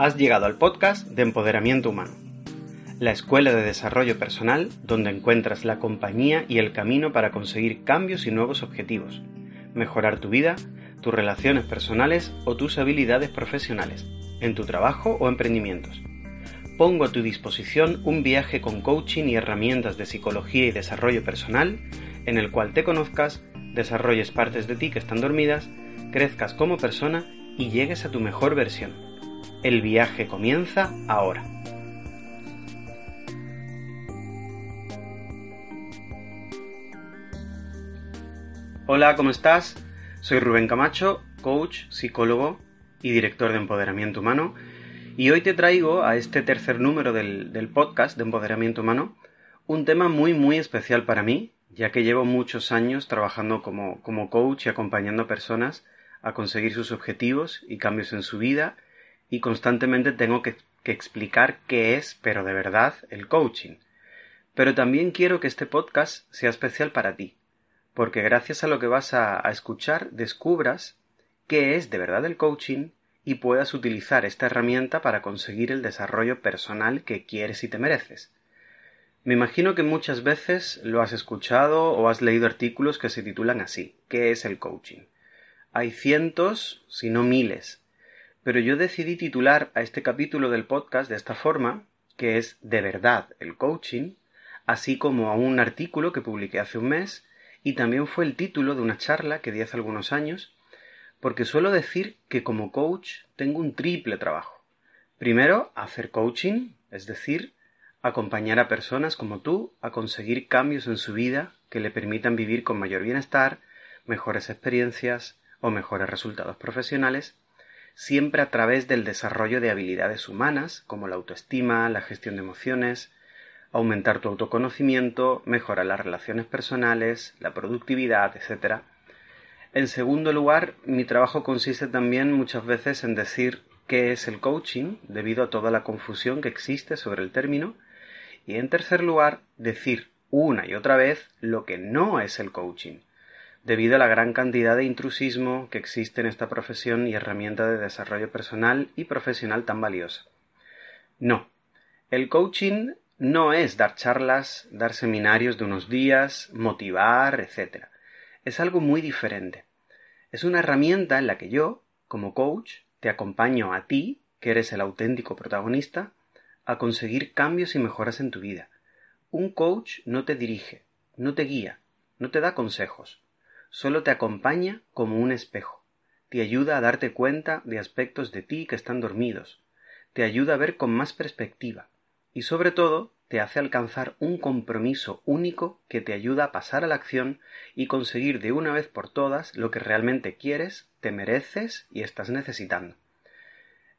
Has llegado al podcast de Empoderamiento Humano, la escuela de desarrollo personal donde encuentras la compañía y el camino para conseguir cambios y nuevos objetivos, mejorar tu vida, tus relaciones personales o tus habilidades profesionales, en tu trabajo o emprendimientos. Pongo a tu disposición un viaje con coaching y herramientas de psicología y desarrollo personal en el cual te conozcas, desarrolles partes de ti que están dormidas, crezcas como persona y llegues a tu mejor versión el viaje comienza ahora. Hola, ¿cómo estás? Soy Rubén Camacho, coach, psicólogo y director de Empoderamiento Humano. Y hoy te traigo a este tercer número del, podcast de Empoderamiento Humano un tema muy muy especial para mí, ya que llevo muchos años trabajando como, como coach y acompañando a personas a conseguir sus objetivos y cambios en su vida y constantemente tengo que, explicar qué es, pero de verdad, el coaching. Pero también quiero que este podcast sea especial para ti, porque gracias a lo que vas a, a escuchar descubras qué es de verdad el coaching y puedas utilizar esta herramienta para conseguir el desarrollo personal que quieres y te mereces. Me imagino que muchas veces lo has escuchado o has leído artículos que se titulan así ¿Qué es el coaching? Hay cientos, si no miles, pero yo decidí titular a este capítulo del podcast de esta forma, que es De verdad el coaching, así como a un artículo que publiqué hace un mes, y también fue el título de una charla que di hace algunos años, porque suelo decir que como coach tengo un triple trabajo. Primero, hacer coaching, es decir, acompañar a personas como tú a conseguir cambios en su vida que le permitan vivir con mayor bienestar, mejores experiencias o mejores resultados profesionales siempre a través del desarrollo de habilidades humanas como la autoestima, la gestión de emociones, aumentar tu autoconocimiento, mejorar las relaciones personales, la productividad, etc. En segundo lugar, mi trabajo consiste también muchas veces en decir qué es el coaching, debido a toda la confusión que existe sobre el término. Y en tercer lugar, decir una y otra vez lo que no es el coaching, debido a la gran cantidad de intrusismo que existe en esta profesión y herramienta de desarrollo personal y profesional tan valiosa. No, el coaching no es dar charlas, dar seminarios de unos días, motivar, etc. Es algo muy diferente. Es una herramienta en la que yo, como coach, te acompaño a ti, que eres el auténtico protagonista, a conseguir cambios y mejoras en tu vida. Un coach no te dirige, no te guía, no te da consejos, solo te acompaña como un espejo, te ayuda a darte cuenta de aspectos de ti que están dormidos, te ayuda a ver con más perspectiva y sobre todo te hace alcanzar un compromiso único que te ayuda a pasar a la acción y conseguir de una vez por todas lo que realmente quieres, te mereces y estás necesitando.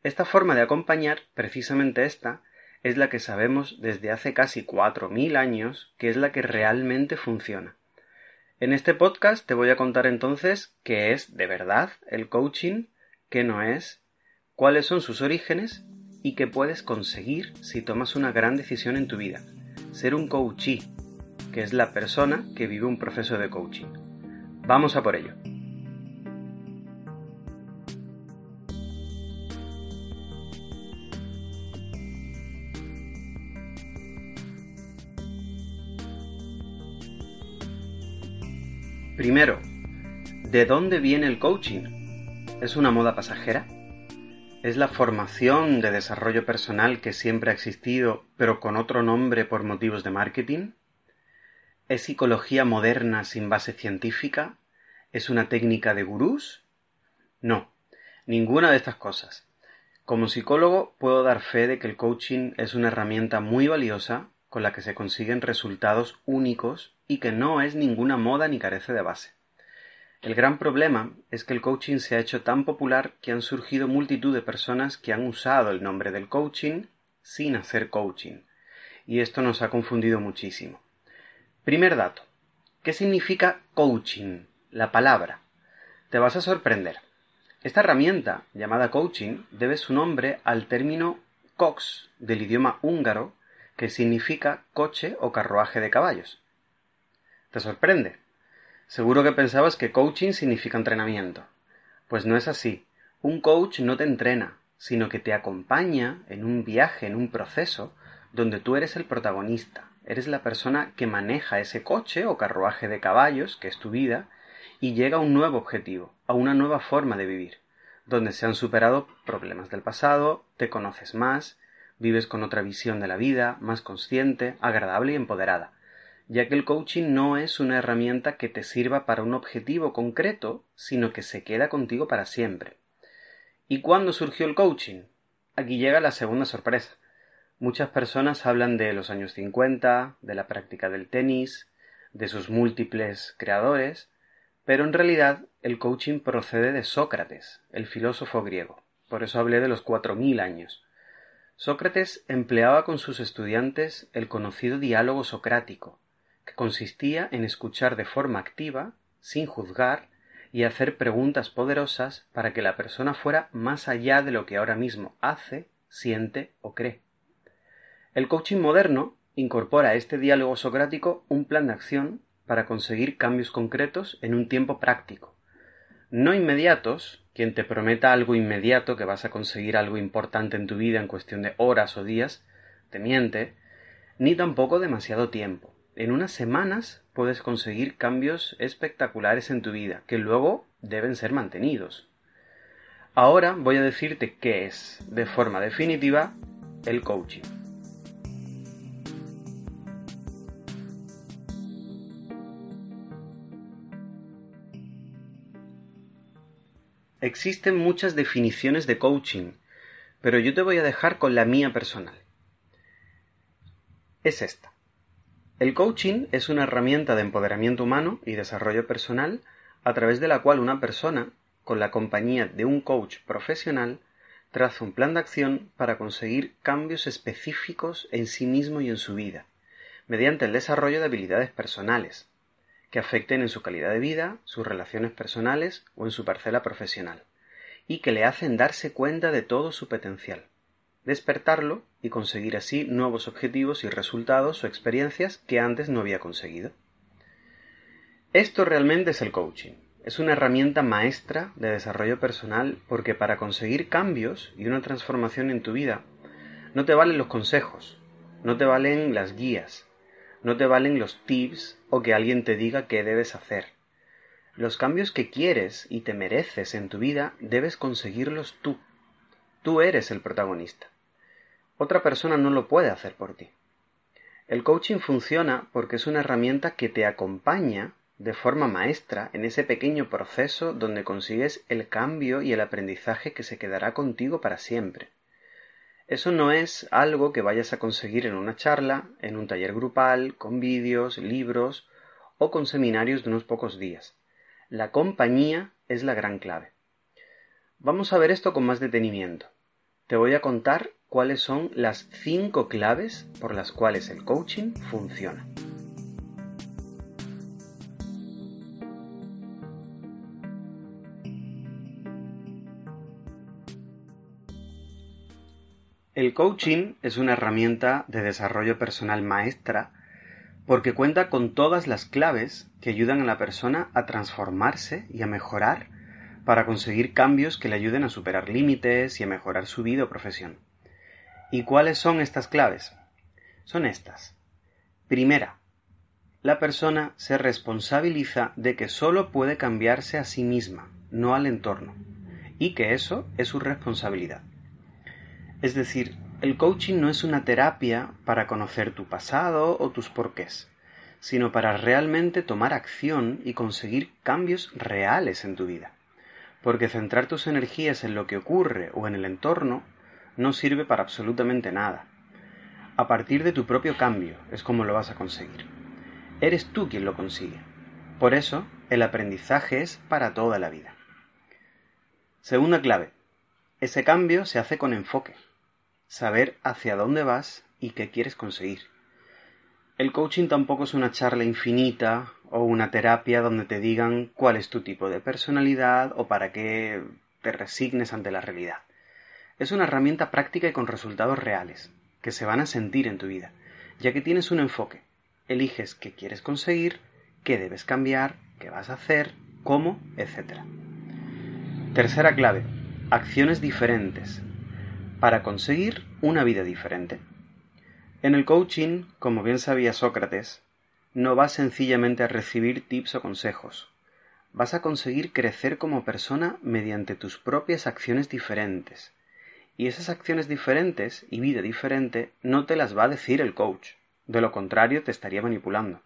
Esta forma de acompañar, precisamente esta, es la que sabemos desde hace casi cuatro mil años que es la que realmente funciona. En este podcast te voy a contar entonces qué es de verdad el coaching, qué no es, cuáles son sus orígenes y qué puedes conseguir si tomas una gran decisión en tu vida, ser un coachee, que es la persona que vive un proceso de coaching. Vamos a por ello. Primero, ¿de dónde viene el coaching? ¿Es una moda pasajera? ¿Es la formación de desarrollo personal que siempre ha existido, pero con otro nombre por motivos de marketing? ¿Es psicología moderna sin base científica? ¿Es una técnica de gurús? No, ninguna de estas cosas. Como psicólogo puedo dar fe de que el coaching es una herramienta muy valiosa con la que se consiguen resultados únicos y que no es ninguna moda ni carece de base. El gran problema es que el coaching se ha hecho tan popular que han surgido multitud de personas que han usado el nombre del coaching sin hacer coaching. Y esto nos ha confundido muchísimo. Primer dato. ¿Qué significa coaching? La palabra. Te vas a sorprender. Esta herramienta, llamada coaching, debe su nombre al término cox del idioma húngaro, que significa coche o carruaje de caballos. ¿Te sorprende? Seguro que pensabas que coaching significa entrenamiento. Pues no es así. Un coach no te entrena, sino que te acompaña en un viaje, en un proceso, donde tú eres el protagonista, eres la persona que maneja ese coche o carruaje de caballos, que es tu vida, y llega a un nuevo objetivo, a una nueva forma de vivir, donde se han superado problemas del pasado, te conoces más, vives con otra visión de la vida, más consciente, agradable y empoderada ya que el coaching no es una herramienta que te sirva para un objetivo concreto, sino que se queda contigo para siempre. ¿Y cuándo surgió el coaching? Aquí llega la segunda sorpresa. Muchas personas hablan de los años 50, de la práctica del tenis, de sus múltiples creadores, pero en realidad el coaching procede de Sócrates, el filósofo griego. Por eso hablé de los cuatro mil años. Sócrates empleaba con sus estudiantes el conocido diálogo socrático, que consistía en escuchar de forma activa, sin juzgar, y hacer preguntas poderosas para que la persona fuera más allá de lo que ahora mismo hace, siente o cree. El coaching moderno incorpora a este diálogo socrático un plan de acción para conseguir cambios concretos en un tiempo práctico. No inmediatos, quien te prometa algo inmediato que vas a conseguir algo importante en tu vida en cuestión de horas o días, te miente, ni tampoco demasiado tiempo en unas semanas puedes conseguir cambios espectaculares en tu vida, que luego deben ser mantenidos. Ahora voy a decirte qué es, de forma definitiva, el coaching. Existen muchas definiciones de coaching, pero yo te voy a dejar con la mía personal. Es esta. El coaching es una herramienta de empoderamiento humano y desarrollo personal a través de la cual una persona, con la compañía de un coach profesional, traza un plan de acción para conseguir cambios específicos en sí mismo y en su vida, mediante el desarrollo de habilidades personales, que afecten en su calidad de vida, sus relaciones personales o en su parcela profesional, y que le hacen darse cuenta de todo su potencial. Despertarlo y conseguir así nuevos objetivos y resultados o experiencias que antes no había conseguido. Esto realmente es el coaching. Es una herramienta maestra de desarrollo personal porque para conseguir cambios y una transformación en tu vida no te valen los consejos, no te valen las guías, no te valen los tips o que alguien te diga qué debes hacer. Los cambios que quieres y te mereces en tu vida debes conseguirlos tú. Tú eres el protagonista. Otra persona no lo puede hacer por ti. El coaching funciona porque es una herramienta que te acompaña de forma maestra en ese pequeño proceso donde consigues el cambio y el aprendizaje que se quedará contigo para siempre. Eso no es algo que vayas a conseguir en una charla, en un taller grupal, con vídeos, libros o con seminarios de unos pocos días. La compañía es la gran clave. Vamos a ver esto con más detenimiento. Te voy a contar cuáles son las cinco claves por las cuales el coaching funciona. El coaching es una herramienta de desarrollo personal maestra porque cuenta con todas las claves que ayudan a la persona a transformarse y a mejorar para conseguir cambios que le ayuden a superar límites y a mejorar su vida o profesión. ¿Y cuáles son estas claves? Son estas. Primera, la persona se responsabiliza de que sólo puede cambiarse a sí misma, no al entorno, y que eso es su responsabilidad. Es decir, el coaching no es una terapia para conocer tu pasado o tus porqués, sino para realmente tomar acción y conseguir cambios reales en tu vida. Porque centrar tus energías en lo que ocurre o en el entorno no sirve para absolutamente nada. A partir de tu propio cambio es como lo vas a conseguir. Eres tú quien lo consigue. Por eso, el aprendizaje es para toda la vida. Segunda clave. Ese cambio se hace con enfoque. Saber hacia dónde vas y qué quieres conseguir. El coaching tampoco es una charla infinita o una terapia donde te digan cuál es tu tipo de personalidad o para qué te resignes ante la realidad. Es una herramienta práctica y con resultados reales, que se van a sentir en tu vida, ya que tienes un enfoque. Eliges qué quieres conseguir, qué debes cambiar, qué vas a hacer, cómo, etc. Tercera clave. Acciones diferentes para conseguir una vida diferente. En el coaching, como bien sabía Sócrates, no vas sencillamente a recibir tips o consejos. Vas a conseguir crecer como persona mediante tus propias acciones diferentes. Y esas acciones diferentes y vida diferente no te las va a decir el coach. De lo contrario, te estaría manipulando.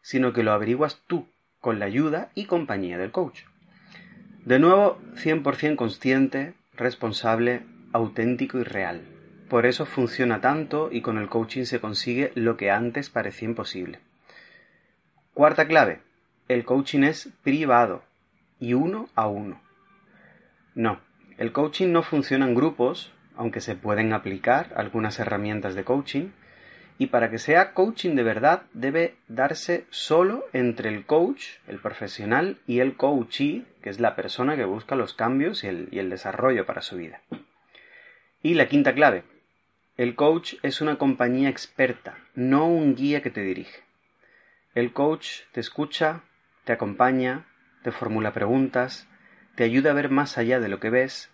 Sino que lo averiguas tú, con la ayuda y compañía del coach. De nuevo, 100% consciente, responsable, auténtico y real. Por eso funciona tanto y con el coaching se consigue lo que antes parecía imposible. Cuarta clave. El coaching es privado y uno a uno. No, el coaching no funciona en grupos, aunque se pueden aplicar algunas herramientas de coaching, y para que sea coaching de verdad debe darse solo entre el coach, el profesional, y el coachee, que es la persona que busca los cambios y el, y el desarrollo para su vida. Y la quinta clave. El coach es una compañía experta, no un guía que te dirige. El coach te escucha, te acompaña, te formula preguntas, te ayuda a ver más allá de lo que ves,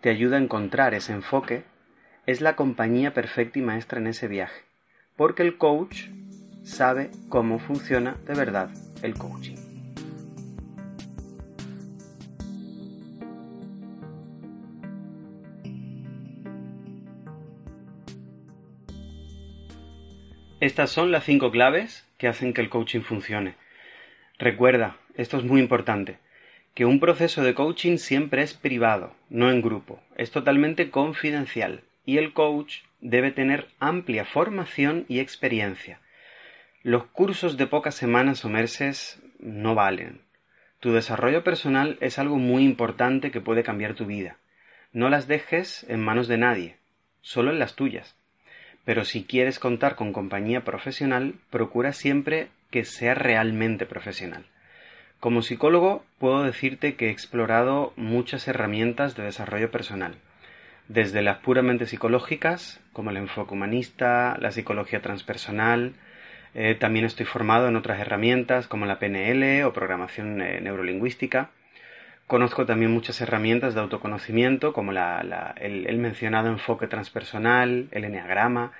te ayuda a encontrar ese enfoque, es la compañía perfecta y maestra en ese viaje porque el coach sabe cómo funciona de verdad el coaching. Estas son las cinco claves que hacen que el coaching funcione. Recuerda, esto es muy importante, que un proceso de coaching siempre es privado, no en grupo, es totalmente confidencial y el coach debe tener amplia formación y experiencia. Los cursos de pocas semanas o meses no valen. Tu desarrollo personal es algo muy importante que puede cambiar tu vida. No las dejes en manos de nadie, solo en las tuyas. Pero si quieres contar con compañía profesional, procura siempre que sea realmente profesional. Como psicólogo puedo decirte que he explorado muchas herramientas de desarrollo personal desde las puramente psicológicas, como el enfoque humanista, la psicología transpersonal, eh, también estoy formado en otras herramientas como la PNL o programación eh, neurolingüística. Conozco también muchas herramientas de autoconocimiento como el, mencionado enfoque transpersonal, el enneagrama,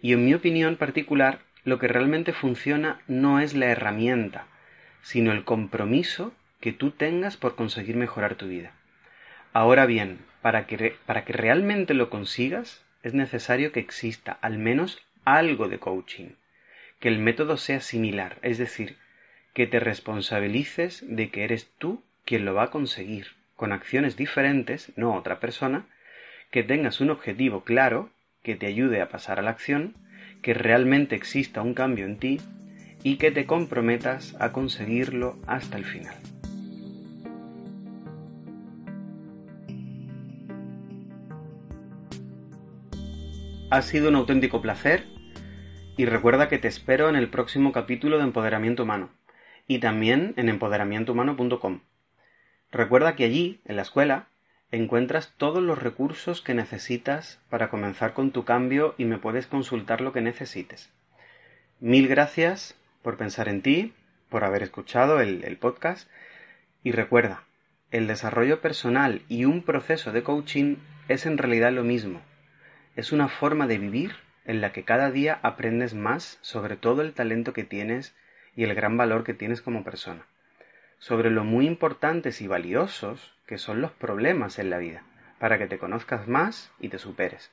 y en mi opinión particular, lo que realmente funciona no es la herramienta, sino el compromiso que tú tengas por conseguir mejorar tu vida. Ahora bien, para que, para que realmente lo consigas, es necesario que exista al menos algo de coaching, que el método sea similar, es decir, que te responsabilices de que eres tú quien lo va a conseguir, con acciones diferentes, no otra persona, que tengas un objetivo claro, que te ayude a pasar a la acción, que realmente exista un cambio en ti y que te comprometas a conseguirlo hasta el final. Ha sido un auténtico placer y recuerda que te espero en el próximo capítulo de Empoderamiento Humano y también en empoderamientohumano.com. Recuerda que allí, en la escuela, encuentras todos los recursos que necesitas para comenzar con tu cambio y me puedes consultar lo que necesites. Mil gracias por pensar en ti, por haber escuchado el, podcast. Y recuerda, el desarrollo personal y un proceso de coaching es en realidad lo mismo. Es una forma de vivir en la que cada día aprendes más sobre todo el talento que tienes y el gran valor que tienes como persona, sobre lo muy importantes y valiosos que son los problemas en la vida, para que te conozcas más y te superes.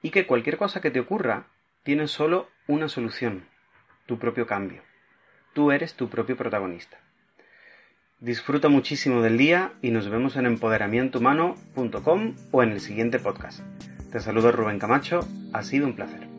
Y que cualquier cosa que te ocurra tiene solo una solución, tu propio cambio. Tú eres tu propio protagonista. Disfruta muchísimo del día y nos vemos en empoderamientohumano.com o en el siguiente podcast. Te saludo Rubén Camacho, ha sido un placer.